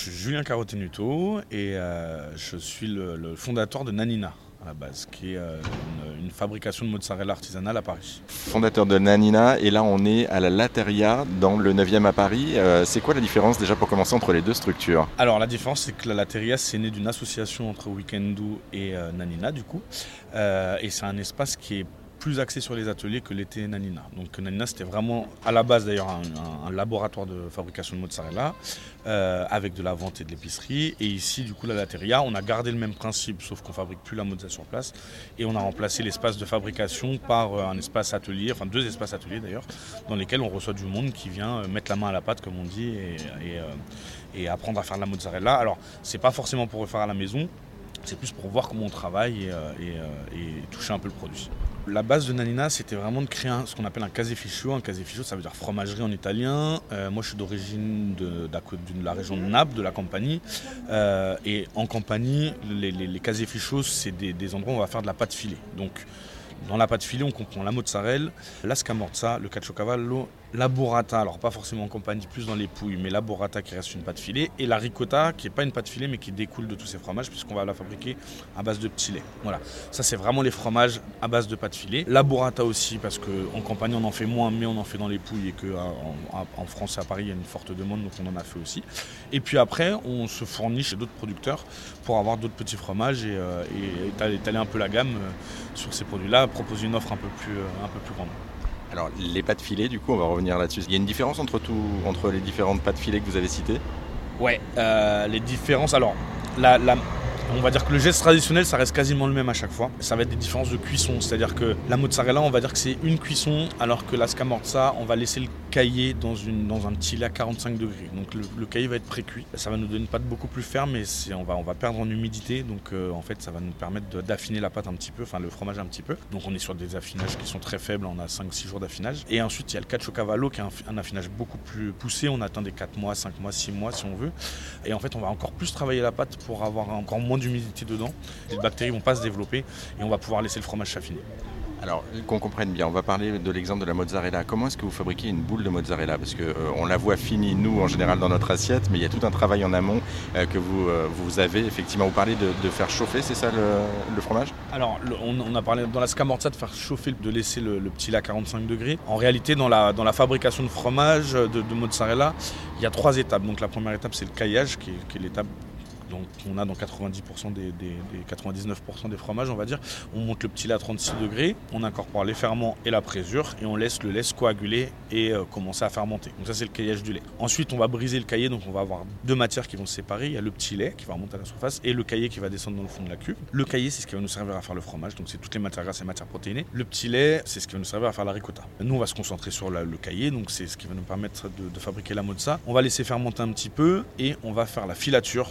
je suis Julien Carotenuto et je suis le fondateur de Nanina à la base, qui est euh, une, fabrication de mozzarella artisanale à Paris. Fondateur de Nanina, et là on est à la Lateria, dans le 9e à Paris. Euh, c'est quoi la différence déjà pour commencer entre les deux structures? Alors la différence c'est que la Lateria c'est né d'une association entre Weekendoo et euh, Nanina du coup. et c'est un espace qui est plus axé sur les ateliers que l'était Nanina. Donc Nanina, c'était vraiment à la base d'ailleurs un, laboratoire de fabrication de mozzarella euh, avec de la vente et de l'épicerie. Et ici, du coup, la Lateria, on a gardé le même principe, sauf qu'on fabrique plus la mozzarella sur place. Et on a remplacé l'espace de fabrication par euh, un espace atelier, enfin deux espaces ateliers d'ailleurs, dans lesquels on reçoit du monde qui vient euh, mettre la main à la pâte, comme on dit, et, et apprendre à faire de la mozzarella. Alors, c'est pas forcément pour refaire à la maison, c'est plus pour voir comment on travaille et, et toucher un peu le produit. La base de Nanina, c'était vraiment de créer ce qu'on appelle un caseificio. Un caseificio, ça veut dire fromagerie en italien. Euh, moi, je suis d'origine de, la région de Naples, de la Campanie. Euh, et en Campanie, les, les, c'est des, endroits où on va faire de la pâte filée. Donc, dans la pâte filée, on comprend la mozzarella, la scamorza, le caciocavallo, la burrata, alors pas forcément en compagnie, plus dans les pouilles, mais la burrata qui reste une pâte filée, et la ricotta qui n'est pas une pâte filée mais qui découle de tous ces fromages puisqu'on va la fabriquer à base de petits laits. Voilà, ça c'est vraiment les fromages à base de pâte filée. La burrata aussi parce qu'en compagnie on en fait moins mais on en fait dans les pouilles et qu'en en, France et à Paris il y a une forte demande donc on en a fait aussi. Et puis après on se fournit chez d'autres producteurs pour avoir d'autres petits fromages et, euh, étaler, un peu la gamme euh, sur ces produits-là, proposer une offre un peu plus, euh, un peu plus grande. Alors les pâtes filées, du coup, on va revenir là-dessus. Il y a une différence entre, tout, entre les différentes pâtes filées que vous avez citées? Ouais, euh, les différences. Alors, la, la, on va dire que le geste traditionnel, ça reste quasiment le même à chaque fois. Ça va être des différences de cuisson, c'est-à-dire que la mozzarella, on va dire que c'est une cuisson, alors que la scamorza, on va laisser le cahier dans, un petit lait à 45 degrés. Donc le, cahier va être pré-cuit. Ça va nous donner une pâte beaucoup plus ferme, mais on va, perdre en humidité. Donc euh, en fait, ça va nous permettre d'affiner la pâte un petit peu, enfin le fromage un petit peu. Donc on est sur des affinages qui sont très faibles, on a 5-6 jours d'affinage. Et ensuite, il y a le cavallo qui est un, affinage beaucoup plus poussé. On atteint des 4 mois, 5 mois, 6 mois si on veut. Et en fait, on va encore plus travailler la pâte pour avoir encore moins d'humidité dedans. Les bactéries vont pas se développer et on va pouvoir laisser le fromage s'affiner. Alors, qu'on comprenne bien, on va parler de l'exemple de la mozzarella. Comment est-ce que vous fabriquez une boule de mozzarella? Parce qu'on euh, la voit finie, nous, en général, dans notre assiette, mais il y a tout un travail en amont euh, que vous, euh, vous avez. Effectivement, vous parlez de, faire chauffer, c'est ça le, fromage? Alors, on, a parlé dans la scamorza de faire chauffer, de laisser le, petit lait à 45 degrés. En réalité, dans la, dans la fabrication de fromage, de, mozzarella, il y a trois étapes. Donc, la première étape, c'est le caillage, qui est l'étape donc on a dans 90% des, 99% des fromages, on va dire. On monte le petit lait à 36 degrés, on incorpore les ferments et la présure et on laisse le lait se coaguler et euh, commencer à fermenter. Donc ça c'est le caillage du lait. Ensuite on va briser le cahier, donc on va avoir deux matières qui vont se séparer. Il y a le petit lait qui va remonter à la surface et le cahier qui va descendre dans le fond de la cuve. Le cahier c'est ce qui va nous servir à faire le fromage, donc c'est toutes les matières grasses et matières protéinées. Le petit lait c'est ce qui va nous servir à faire la ricotta. Nous on va se concentrer sur le cahier, donc c'est ce qui va nous permettre de, fabriquer la mozza. On va laisser fermenter un petit peu et on va faire la filature,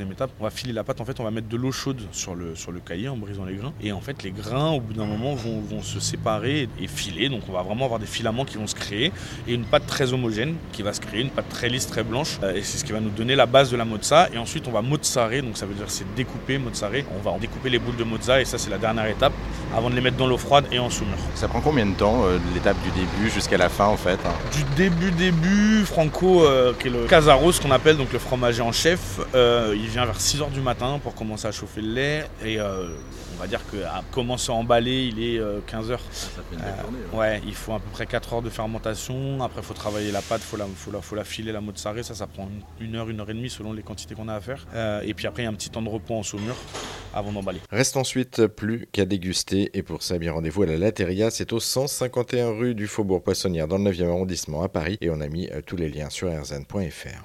étape, on va filer la pâte. En fait, on va mettre de l'eau chaude sur le, sur le cahier en brisant les grains. Et en fait, les grains, au bout d'un moment, vont, vont, se séparer et filer. Donc, on va vraiment avoir des filaments qui vont se créer et une pâte très homogène qui va se créer, une pâte très lisse, très blanche. Euh, et c'est ce qui va nous donner la base de la mozza. Et ensuite, on va mozzare. Donc, ça veut dire c'est découper, mozzare. On va en découper les boules de mozza et ça, c'est la dernière étape avant de les mettre dans l'eau froide et en saumure. Ça prend combien de temps, euh, l'étape du début jusqu'à la fin, en fait hein? Du début, début, Franco, euh, qui est le casaro, ce qu'on appelle, donc le fromager en chef, il vient vers 6h du matin pour commencer à chauffer le lait. Et euh, on va dire qu'à commencer à emballer, il est 15h. Euh, euh, ouais. il faut à peu près 4 heures de fermentation. Après, il faut travailler la pâte, il faut la, faut, la, faut la filer, la mozzarella. Ça, ça prend une heure, une heure et demie selon les quantités qu'on a à faire. et puis après, il y a un petit temps de repos en saumure avant d'emballer. Reste ensuite plus qu'à déguster. Et pour ça, bien rendez-vous à la Lateria. C'est au 151 rue du Faubourg Poissonnière dans le 9e arrondissement à Paris. Et on a mis tous les liens sur rzn.fr.